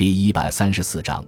第一百三十四章，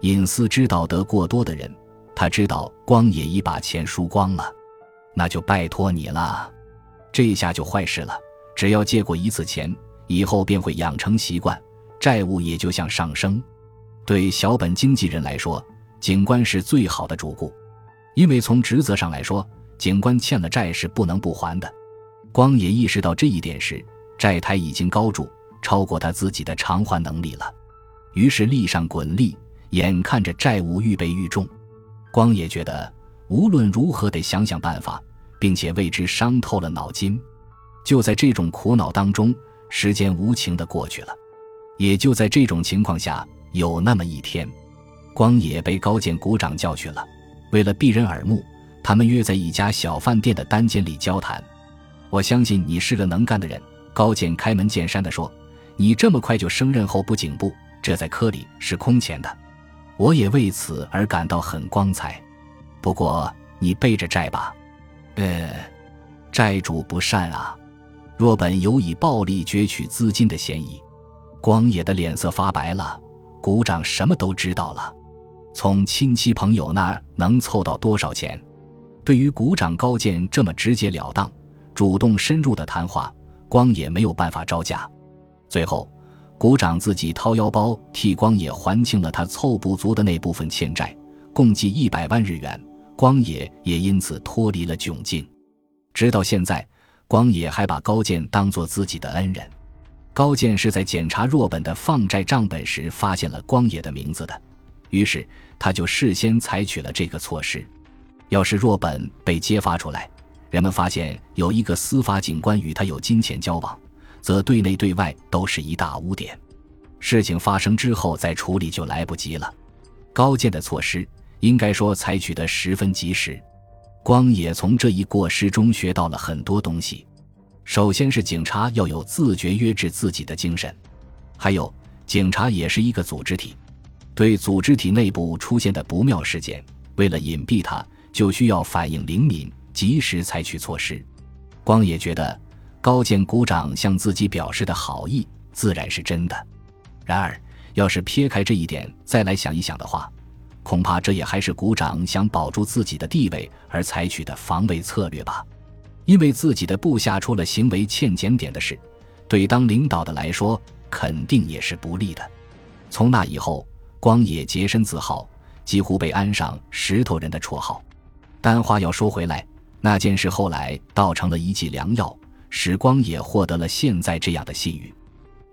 隐私知道得过多的人，他知道光野已把钱输光了，那就拜托你了。这下就坏事了，只要借过一次钱，以后便会养成习惯，债务也就像上升。对小本经纪人来说，警官是最好的主顾，因为从职责上来说，警官欠了债是不能不还的。光野意识到这一点时，债台已经高筑，超过他自己的偿还能力了。于是力上滚力，眼看着债务愈备愈重，光野觉得无论如何得想想办法，并且为之伤透了脑筋。就在这种苦恼当中，时间无情的过去了。也就在这种情况下，有那么一天，光也被高健股长叫去了。为了避人耳目，他们约在一家小饭店的单间里交谈。我相信你是个能干的人，高健开门见山地说：“你这么快就升任后部警部。”这在科里是空前的，我也为此而感到很光彩。不过你背着债吧，呃，债主不善啊，若本有以暴力攫取资金的嫌疑。光野的脸色发白了。股长什么都知道了，从亲戚朋友那儿能凑到多少钱？对于股长高见这么直截了当、主动深入的谈话，光野没有办法招架。最后。股长自己掏腰包替光野还清了他凑不足的那部分欠债，共计一百万日元。光野也因此脱离了窘境。直到现在，光野还把高健当作自己的恩人。高健是在检查若本的放债账本时发现了光野的名字的，于是他就事先采取了这个措施。要是若本被揭发出来，人们发现有一个司法警官与他有金钱交往。则对内对外都是一大污点，事情发生之后再处理就来不及了。高健的措施应该说采取的十分及时，光野从这一过失中学到了很多东西。首先是警察要有自觉约制自己的精神，还有警察也是一个组织体，对组织体内部出现的不妙事件，为了隐蔽它，就需要反应灵敏，及时采取措施。光野觉得。高健股长向自己表示的好意自然是真的，然而，要是撇开这一点再来想一想的话，恐怕这也还是股长想保住自己的地位而采取的防卫策略吧。因为自己的部下出了行为欠检点的事，对当领导的来说肯定也是不利的。从那以后，光野洁身自好，几乎被安上“石头人”的绰号。但话要说回来，那件事后来倒成了一剂良药。使光野获得了现在这样的信誉，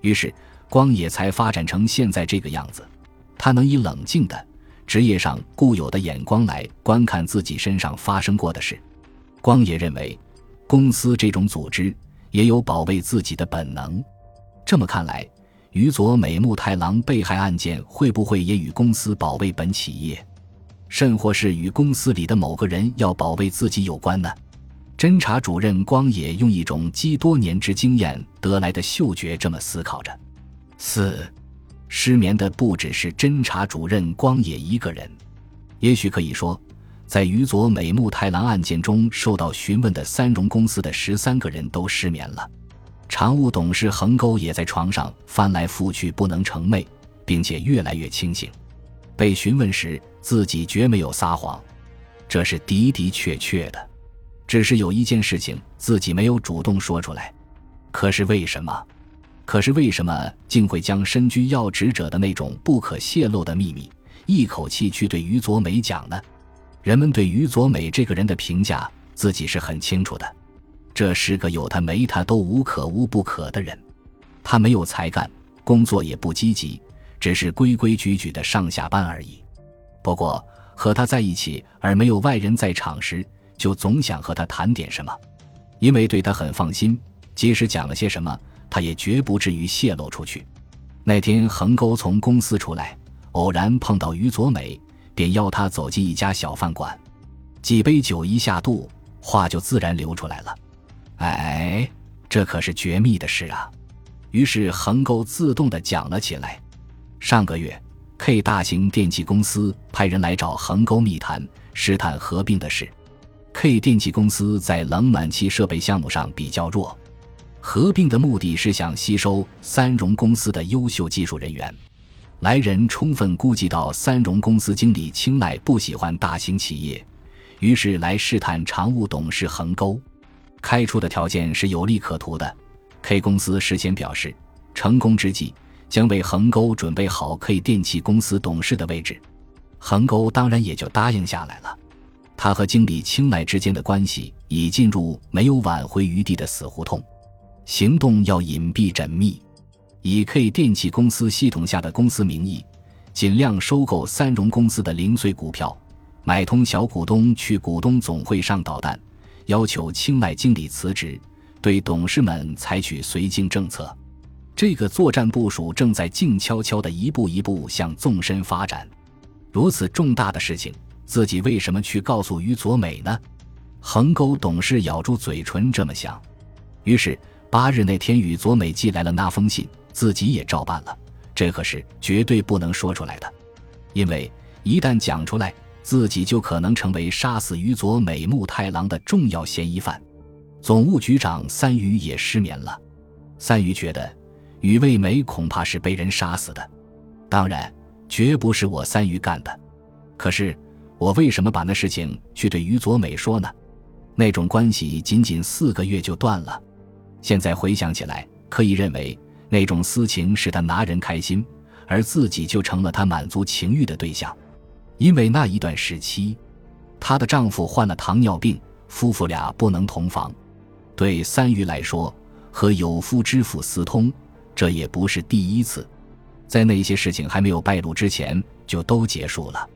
于是光野才发展成现在这个样子。他能以冷静的职业上固有的眼光来观看自己身上发生过的事。光野认为，公司这种组织也有保卫自己的本能。这么看来，宇佐美木太郎被害案件会不会也与公司保卫本企业，甚或是与公司里的某个人要保卫自己有关呢？侦查主任光野用一种积多年之经验得来的嗅觉这么思考着。四，失眠的不只是侦查主任光野一个人，也许可以说，在宇佐美木太郎案件中受到询问的三荣公司的十三个人都失眠了。常务董事横沟也在床上翻来覆去不能成寐，并且越来越清醒。被询问时，自己绝没有撒谎，这是的的确确的。只是有一件事情自己没有主动说出来，可是为什么？可是为什么竟会将身居要职者的那种不可泄露的秘密一口气去对于佐美讲呢？人们对于佐美这个人的评价，自己是很清楚的。这是个有他没他都无可无不可的人，他没有才干，工作也不积极，只是规规矩矩的上下班而已。不过和他在一起而没有外人在场时，就总想和他谈点什么，因为对他很放心，即使讲了些什么，他也绝不至于泄露出去。那天横沟从公司出来，偶然碰到于佐美，便邀他走进一家小饭馆，几杯酒一下肚，话就自然流出来了。哎，这可是绝密的事啊！于是横沟自动的讲了起来。上个月，K 大型电器公司派人来找横沟密谈，试探合并的事。K 电器公司在冷暖气设备项目上比较弱，合并的目的是想吸收三荣公司的优秀技术人员。来人充分估计到三荣公司经理青睐不喜欢大型企业，于是来试探常务董事横沟。开出的条件是有利可图的。K 公司事先表示，成功之际将为横沟准备好可以电器公司董事的位置。横沟当然也就答应下来了。他和经理青睐之间的关系已进入没有挽回余地的死胡同，行动要隐蔽缜密，以 K 电器公司系统下的公司名义，尽量收购三荣公司的零碎股票，买通小股东去股东总会上捣蛋。要求青睐经理辞职，对董事们采取绥靖政策。这个作战部署正在静悄悄地一步一步向纵深发展。如此重大的事情，自己为什么去告诉于佐美呢？横沟董事咬住嘴唇这么想。于是八日那天，宇佐美寄来了那封信，自己也照办了。这可是绝对不能说出来的，因为一旦讲出来。自己就可能成为杀死于佐美木太郎的重要嫌疑犯。总务局长三鱼也失眠了。三鱼觉得宇卫美恐怕是被人杀死的，当然绝不是我三鱼干的。可是我为什么把那事情去对于佐美说呢？那种关系仅仅四个月就断了。现在回想起来，可以认为那种私情使他拿人开心，而自己就成了他满足情欲的对象。因为那一段时期，她的丈夫患了糖尿病，夫妇俩不能同房。对三鱼来说，和有夫之妇私通，这也不是第一次。在那些事情还没有败露之前，就都结束了。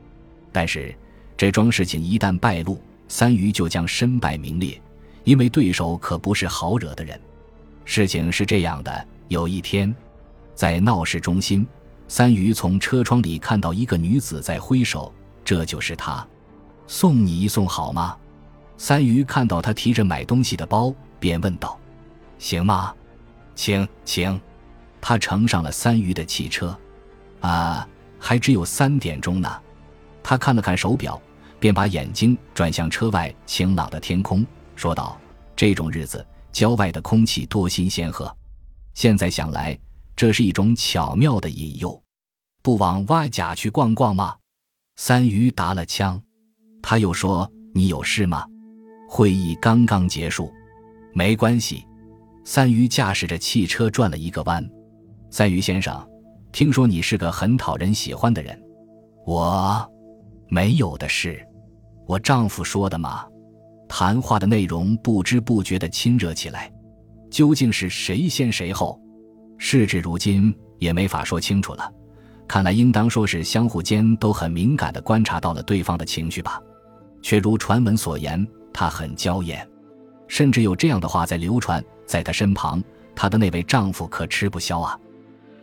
但是，这桩事情一旦败露，三鱼就将身败名裂，因为对手可不是好惹的人。事情是这样的：有一天，在闹市中心。三鱼从车窗里看到一个女子在挥手，这就是她。送你一送好吗？三鱼看到她提着买东西的包，便问道：“行吗？”“请，请。”他乘上了三鱼的汽车。啊，还只有三点钟呢。他看了看手表，便把眼睛转向车外晴朗的天空，说道：“这种日子，郊外的空气多新鲜呵！现在想来。”这是一种巧妙的引诱，不往外甲去逛逛吗？三鱼答了枪，他又说：“你有事吗？”会议刚刚结束，没关系。三鱼驾驶着汽车转了一个弯。三鱼先生，听说你是个很讨人喜欢的人，我 没有的事，我丈夫说的嘛。谈话的内容不知不觉的亲热起来，究竟是谁先谁后？事至如今也没法说清楚了，看来应当说是相互间都很敏感的观察到了对方的情绪吧。却如传闻所言，她很娇艳，甚至有这样的话在流传：在她身旁，她的那位丈夫可吃不消啊。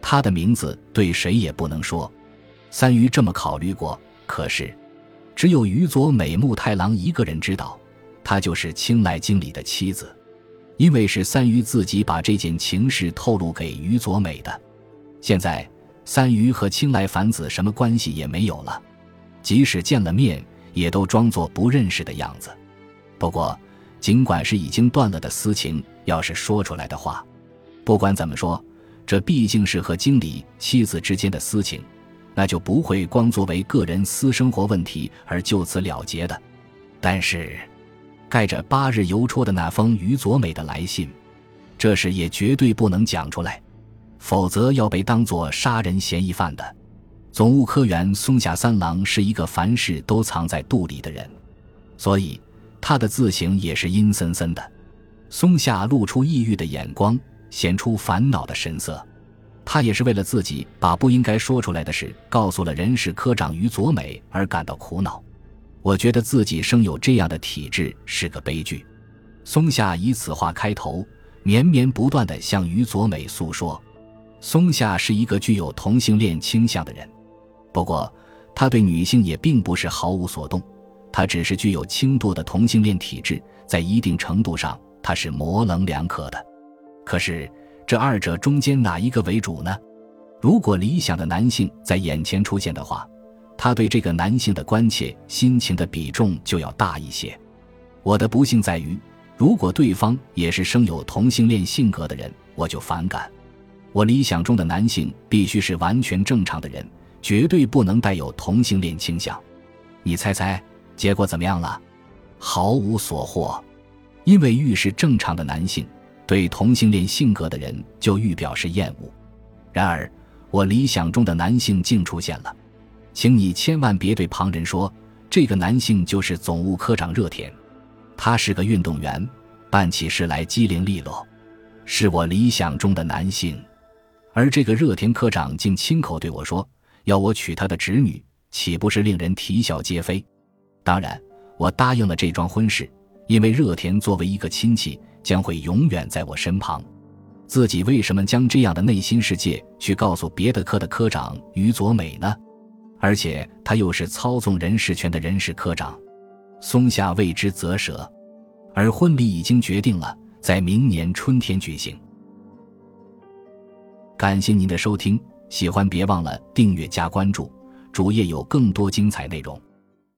她的名字对谁也不能说。三鱼这么考虑过，可是只有宇佐美木太郎一个人知道，她就是青睐经理的妻子。因为是三鱼自己把这件情事透露给于佐美的，现在三鱼和青来凡子什么关系也没有了，即使见了面，也都装作不认识的样子。不过，尽管是已经断了的私情，要是说出来的话，不管怎么说，这毕竟是和经理妻子之间的私情，那就不会光作为个人私生活问题而就此了结的。但是。盖着八日邮戳的那封于佐美的来信，这事也绝对不能讲出来，否则要被当作杀人嫌疑犯的。总务科员松下三郎是一个凡事都藏在肚里的人，所以他的字形也是阴森森的。松下露出抑郁的眼光，显出烦恼的神色。他也是为了自己把不应该说出来的事告诉了人事科长于佐美而感到苦恼。我觉得自己生有这样的体质是个悲剧。松下以此话开头，绵绵不断地向于佐美诉说。松下是一个具有同性恋倾向的人，不过他对女性也并不是毫无所动，他只是具有轻度的同性恋体质，在一定程度上他是模棱两可的。可是这二者中间哪一个为主呢？如果理想的男性在眼前出现的话。他对这个男性的关切心情的比重就要大一些。我的不幸在于，如果对方也是生有同性恋性格的人，我就反感。我理想中的男性必须是完全正常的人，绝对不能带有同性恋倾向。你猜猜结果怎么样了？毫无所获，因为遇是正常的男性，对同性恋性格的人就愈表示厌恶。然而，我理想中的男性竟出现了，请你千万别对旁人说，这个男性就是总务科长热田，他是个运动员，办起事来机灵利落，是我理想中的男性。而这个热田科长竟亲口对我说，要我娶他的侄女，岂不是令人啼笑皆非？当然。我答应了这桩婚事，因为热田作为一个亲戚，将会永远在我身旁。自己为什么将这样的内心世界去告诉别的科的科长于佐美呢？而且他又是操纵人事权的人事科长，松下为之啧舌。而婚礼已经决定了，在明年春天举行。感谢您的收听，喜欢别忘了订阅加关注，主页有更多精彩内容。